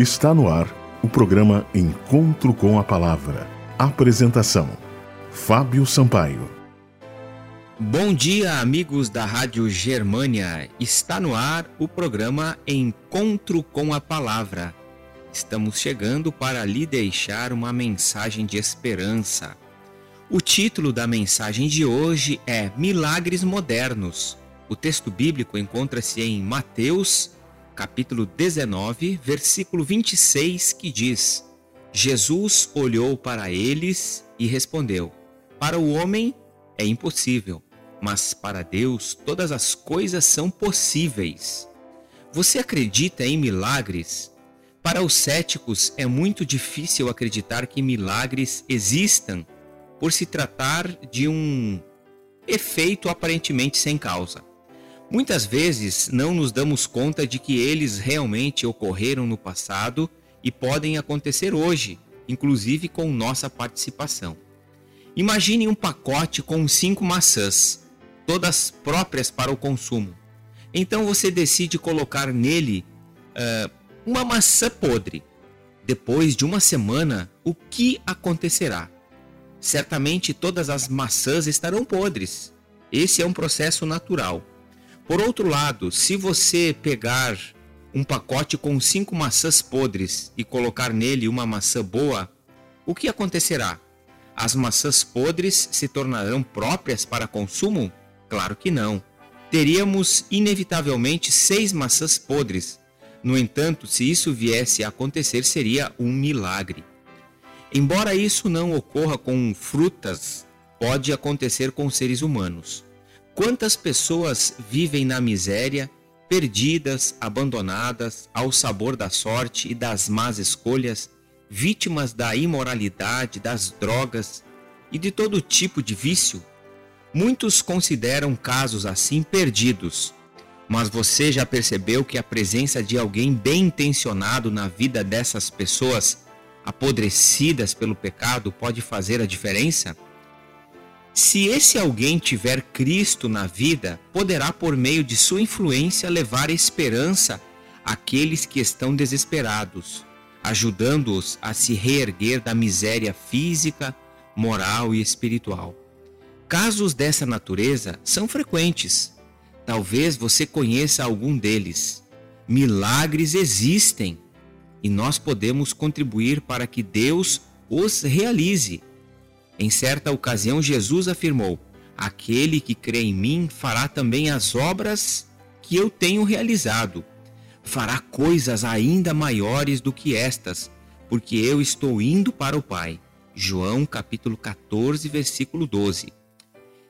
Está no ar o programa Encontro com a Palavra. Apresentação: Fábio Sampaio. Bom dia, amigos da Rádio Germânia. Está no ar o programa Encontro com a Palavra. Estamos chegando para lhe deixar uma mensagem de esperança. O título da mensagem de hoje é Milagres Modernos. O texto bíblico encontra-se em Mateus, capítulo 19, versículo 26, que diz: Jesus olhou para eles e respondeu: Para o homem é impossível, mas para Deus todas as coisas são possíveis. Você acredita em milagres? Para os céticos é muito difícil acreditar que milagres existam por se tratar de um efeito aparentemente sem causa. Muitas vezes não nos damos conta de que eles realmente ocorreram no passado e podem acontecer hoje, inclusive com nossa participação. Imagine um pacote com cinco maçãs, todas próprias para o consumo. Então você decide colocar nele uh, uma maçã podre. Depois de uma semana, o que acontecerá? Certamente todas as maçãs estarão podres. Esse é um processo natural. Por outro lado, se você pegar um pacote com cinco maçãs podres e colocar nele uma maçã boa, o que acontecerá? As maçãs podres se tornarão próprias para consumo? Claro que não. Teríamos inevitavelmente seis maçãs podres. No entanto, se isso viesse a acontecer, seria um milagre. Embora isso não ocorra com frutas, pode acontecer com seres humanos. Quantas pessoas vivem na miséria, perdidas, abandonadas, ao sabor da sorte e das más escolhas, vítimas da imoralidade, das drogas e de todo tipo de vício? Muitos consideram casos assim perdidos, mas você já percebeu que a presença de alguém bem intencionado na vida dessas pessoas apodrecidas pelo pecado pode fazer a diferença? Se esse alguém tiver Cristo na vida, poderá, por meio de sua influência, levar esperança àqueles que estão desesperados, ajudando-os a se reerguer da miséria física, moral e espiritual. Casos dessa natureza são frequentes. Talvez você conheça algum deles. Milagres existem e nós podemos contribuir para que Deus os realize em certa ocasião, Jesus afirmou: Aquele que crê em mim fará também as obras que eu tenho realizado. Fará coisas ainda maiores do que estas, porque eu estou indo para o Pai. João capítulo 14, versículo 12.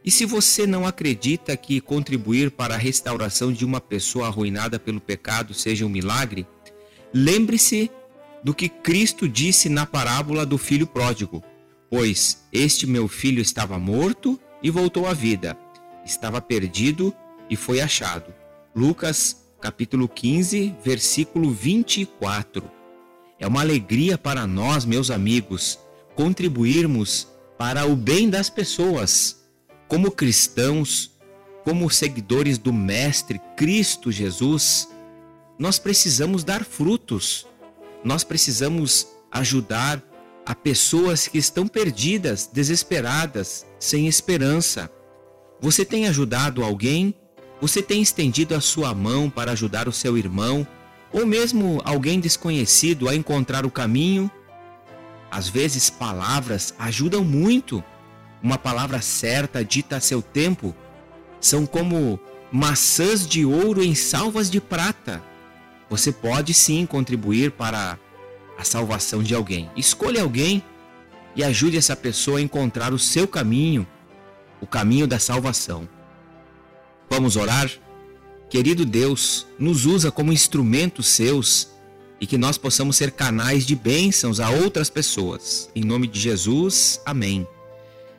E se você não acredita que contribuir para a restauração de uma pessoa arruinada pelo pecado seja um milagre, lembre-se do que Cristo disse na parábola do filho pródigo. Pois este meu filho estava morto e voltou à vida, estava perdido e foi achado. Lucas capítulo 15, versículo 24. É uma alegria para nós, meus amigos, contribuirmos para o bem das pessoas. Como cristãos, como seguidores do Mestre Cristo Jesus, nós precisamos dar frutos, nós precisamos ajudar a pessoas que estão perdidas, desesperadas, sem esperança. Você tem ajudado alguém? Você tem estendido a sua mão para ajudar o seu irmão ou mesmo alguém desconhecido a encontrar o caminho? Às vezes, palavras ajudam muito. Uma palavra certa, dita a seu tempo, são como maçãs de ouro em salvas de prata. Você pode sim contribuir para a salvação de alguém. Escolha alguém e ajude essa pessoa a encontrar o seu caminho, o caminho da salvação. Vamos orar? Querido Deus, nos usa como instrumentos seus e que nós possamos ser canais de bênçãos a outras pessoas. Em nome de Jesus, amém.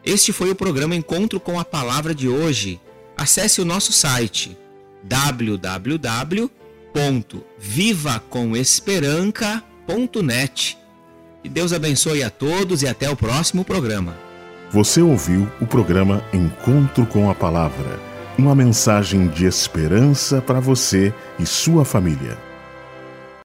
Este foi o programa Encontro com a Palavra de hoje. Acesse o nosso site www.vivacomesperanca.com net. Que Deus abençoe a todos e até o próximo programa. Você ouviu o programa Encontro com a Palavra, uma mensagem de esperança para você e sua família.